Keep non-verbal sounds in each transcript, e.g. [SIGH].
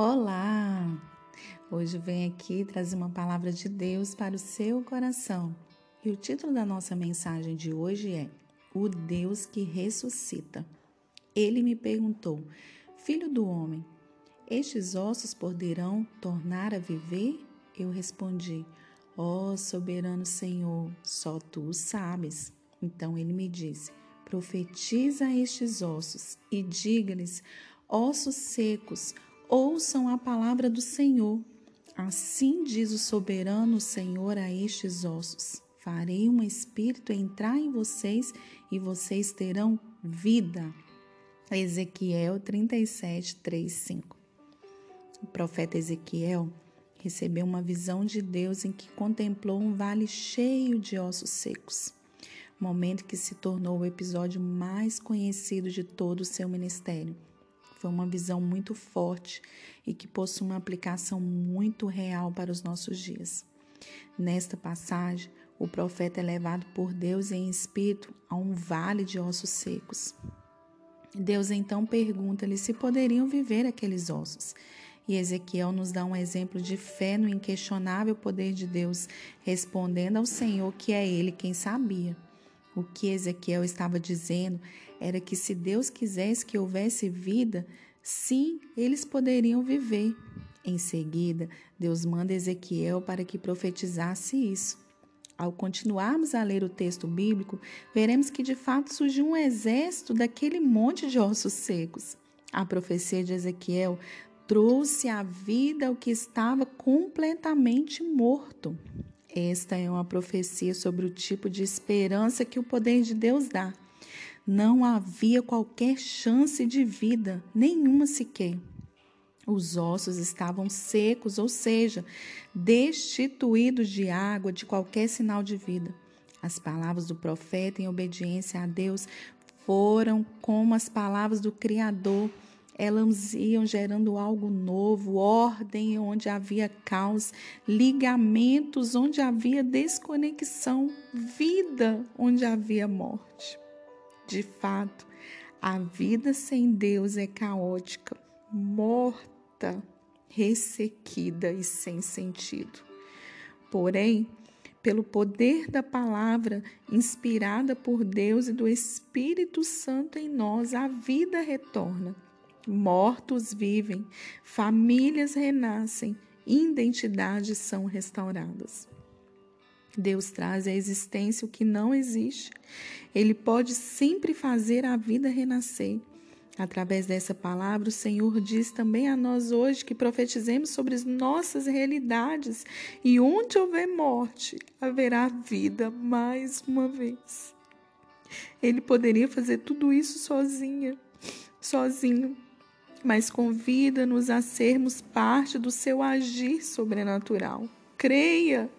Olá! Hoje venho aqui trazer uma palavra de Deus para o seu coração. E o título da nossa mensagem de hoje é O Deus que ressuscita. Ele me perguntou: Filho do homem, estes ossos poderão tornar a viver? Eu respondi: Ó oh, soberano Senhor, só tu sabes. Então ele me disse: Profetiza estes ossos e diga-lhes: Ossos secos, ouçam a palavra do Senhor. Assim diz o soberano Senhor a estes ossos: Farei um espírito entrar em vocês e vocês terão vida. Ezequiel 37, 3, 5. O profeta Ezequiel recebeu uma visão de Deus em que contemplou um vale cheio de ossos secos, momento que se tornou o episódio mais conhecido de todo o seu ministério. Foi uma visão muito forte e que possui uma aplicação muito real para os nossos dias. Nesta passagem, o profeta é levado por Deus em espírito a um vale de ossos secos. Deus então pergunta-lhe se poderiam viver aqueles ossos. E Ezequiel nos dá um exemplo de fé no inquestionável poder de Deus, respondendo ao Senhor que é Ele quem sabia. O que Ezequiel estava dizendo era que se Deus quisesse que houvesse vida, sim, eles poderiam viver. Em seguida, Deus manda Ezequiel para que profetizasse isso. Ao continuarmos a ler o texto bíblico, veremos que de fato surgiu um exército daquele monte de ossos secos. A profecia de Ezequiel trouxe à vida o que estava completamente morto. Esta é uma profecia sobre o tipo de esperança que o poder de Deus dá. Não havia qualquer chance de vida, nenhuma sequer. Os ossos estavam secos, ou seja, destituídos de água, de qualquer sinal de vida. As palavras do profeta, em obediência a Deus, foram como as palavras do Criador elas iam gerando algo novo, ordem onde havia caos, ligamentos onde havia desconexão, vida onde havia morte. De fato, a vida sem Deus é caótica, morta, ressequida e sem sentido. Porém, pelo poder da palavra inspirada por Deus e do Espírito Santo em nós, a vida retorna mortos vivem, famílias renascem, identidades são restauradas. Deus traz à existência o que não existe. Ele pode sempre fazer a vida renascer. Através dessa palavra, o Senhor diz também a nós hoje que profetizemos sobre as nossas realidades e onde houver morte, haverá vida mais uma vez. Ele poderia fazer tudo isso sozinha, sozinho, mas convida-nos a sermos parte do seu agir sobrenatural. Creia,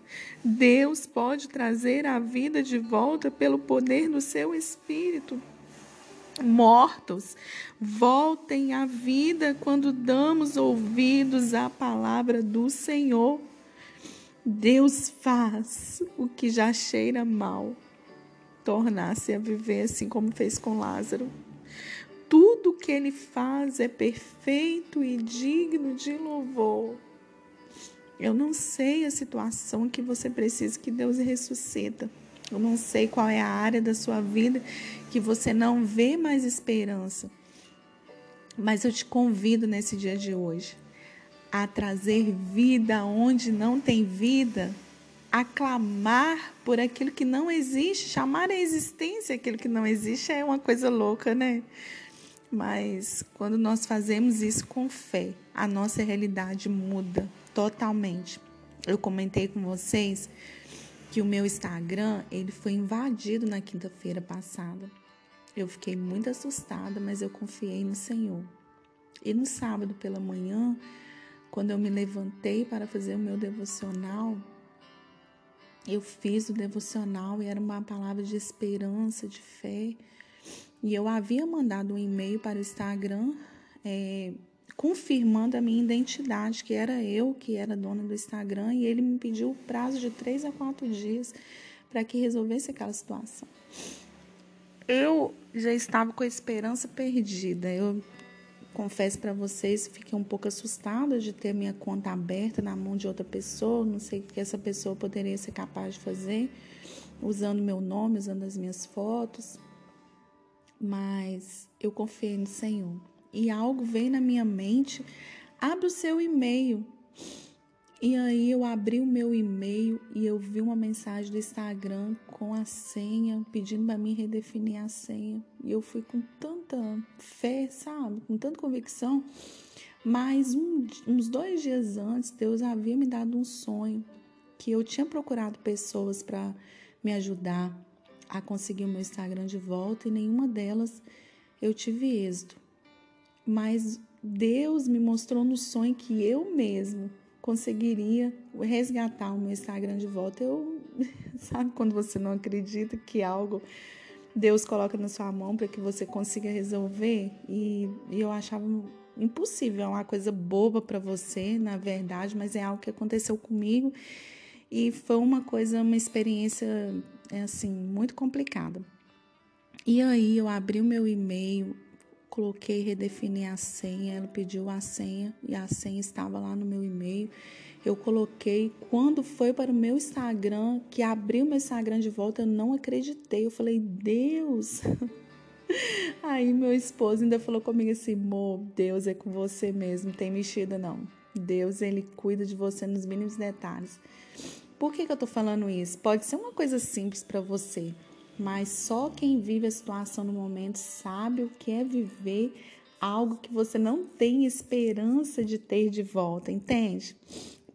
Deus pode trazer a vida de volta pelo poder do seu Espírito. Mortos, voltem à vida quando damos ouvidos à palavra do Senhor. Deus faz o que já cheira mal, tornar-se a viver assim como fez com Lázaro que ele faz é perfeito e digno de louvor. Eu não sei a situação que você precisa que Deus ressuscita. Eu não sei qual é a área da sua vida que você não vê mais esperança. Mas eu te convido nesse dia de hoje a trazer vida onde não tem vida, a clamar por aquilo que não existe, chamar a existência aquilo que não existe é uma coisa louca, né? Mas quando nós fazemos isso com fé, a nossa realidade muda totalmente. Eu comentei com vocês que o meu Instagram, ele foi invadido na quinta-feira passada. Eu fiquei muito assustada, mas eu confiei no Senhor. E no sábado pela manhã, quando eu me levantei para fazer o meu devocional, eu fiz o devocional e era uma palavra de esperança, de fé. E eu havia mandado um e-mail para o Instagram é, confirmando a minha identidade, que era eu que era dona do Instagram, e ele me pediu o prazo de três a quatro dias para que resolvesse aquela situação. Eu já estava com a esperança perdida. Eu confesso para vocês, fiquei um pouco assustada de ter minha conta aberta na mão de outra pessoa. Não sei o que essa pessoa poderia ser capaz de fazer, usando meu nome, usando as minhas fotos. Mas eu confiei no Senhor. E algo veio na minha mente: abre o seu e-mail. E aí eu abri o meu e-mail e eu vi uma mensagem do Instagram com a senha, pedindo para mim redefinir a senha. E eu fui com tanta fé, sabe? Com tanta convicção. Mas um, uns dois dias antes, Deus havia me dado um sonho que eu tinha procurado pessoas para me ajudar a conseguir o meu Instagram de volta e nenhuma delas eu tive êxito. Mas Deus me mostrou no sonho que eu mesmo conseguiria resgatar o meu Instagram de volta. Eu, [LAUGHS] sabe quando você não acredita que algo Deus coloca na sua mão para que você consiga resolver? E, e eu achava impossível, é uma coisa boba para você, na verdade, mas é algo que aconteceu comigo e foi uma coisa, uma experiência assim muito complicada. E aí eu abri o meu e-mail, coloquei redefini a senha, ela pediu a senha e a senha estava lá no meu e-mail. Eu coloquei, quando foi para o meu Instagram, que abriu meu Instagram de volta, eu não acreditei. Eu falei, Deus. [LAUGHS] Aí meu esposo ainda falou comigo assim, amor, Deus é com você mesmo, tem mexida não. Deus, ele cuida de você nos mínimos detalhes. Por que, que eu tô falando isso? Pode ser uma coisa simples para você, mas só quem vive a situação no momento sabe o que é viver algo que você não tem esperança de ter de volta, entende?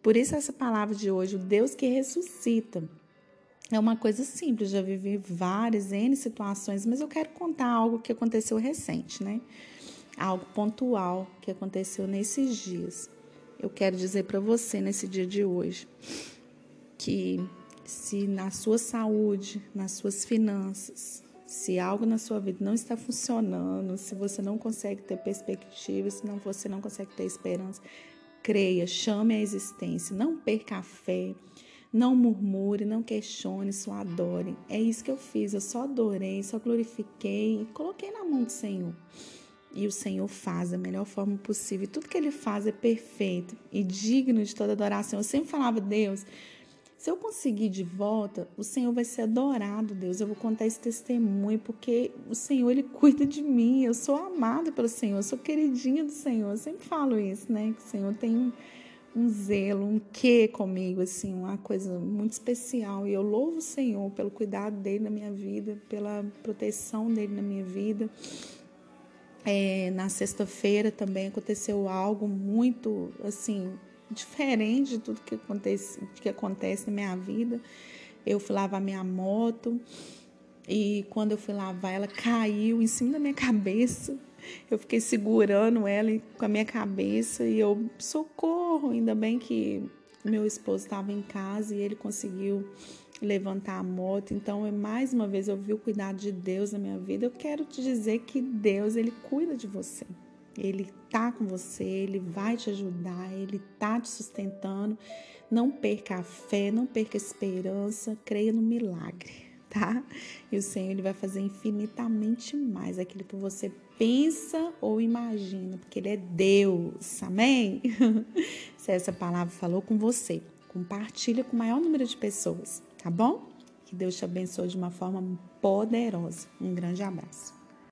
Por isso essa palavra de hoje, o Deus que ressuscita. É uma coisa simples, já vivi várias N situações, mas eu quero contar algo que aconteceu recente, né? Algo pontual que aconteceu nesses dias. Eu quero dizer para você nesse dia de hoje que se na sua saúde, nas suas finanças, se algo na sua vida não está funcionando, se você não consegue ter perspectiva, se não, você não consegue ter esperança, creia, chame a existência, não perca a fé, não murmure, não questione, só adore. É isso que eu fiz, eu só adorei, só glorifiquei e coloquei na mão do Senhor. E o Senhor faz da melhor forma possível. Tudo que Ele faz é perfeito e digno de toda adoração. Eu sempre falava, Deus, se eu conseguir de volta, o Senhor vai ser adorado, Deus. Eu vou contar esse testemunho, porque o Senhor, Ele cuida de mim. Eu sou amada pelo Senhor, eu sou queridinha do Senhor. Eu sempre falo isso, né? Que o Senhor tem um, zelo, um quê comigo, assim, uma coisa muito especial. E eu louvo o Senhor pelo cuidado dele na minha vida, pela proteção dele na minha vida. É, na sexta-feira também aconteceu algo muito, assim, diferente de tudo que acontece, que acontece na minha vida. Eu fui lavar minha moto e quando eu fui lavar, ela caiu em cima da minha [LAUGHS] cabeça. Eu fiquei segurando ela com a minha cabeça e eu, socorro! Ainda bem que meu esposo estava em casa e ele conseguiu levantar a moto. Então, mais uma vez, eu vi o cuidado de Deus na minha vida. Eu quero te dizer que Deus, ele cuida de você. Ele tá com você, ele vai te ajudar, ele tá te sustentando. Não perca a fé, não perca a esperança, creia no milagre, tá? E o Senhor ele vai fazer infinitamente mais aquilo que você pensa ou imagina, porque ele é Deus. Amém? [LAUGHS] Se essa palavra falou com você, compartilha com o maior número de pessoas, tá bom? Que Deus te abençoe de uma forma poderosa. Um grande abraço.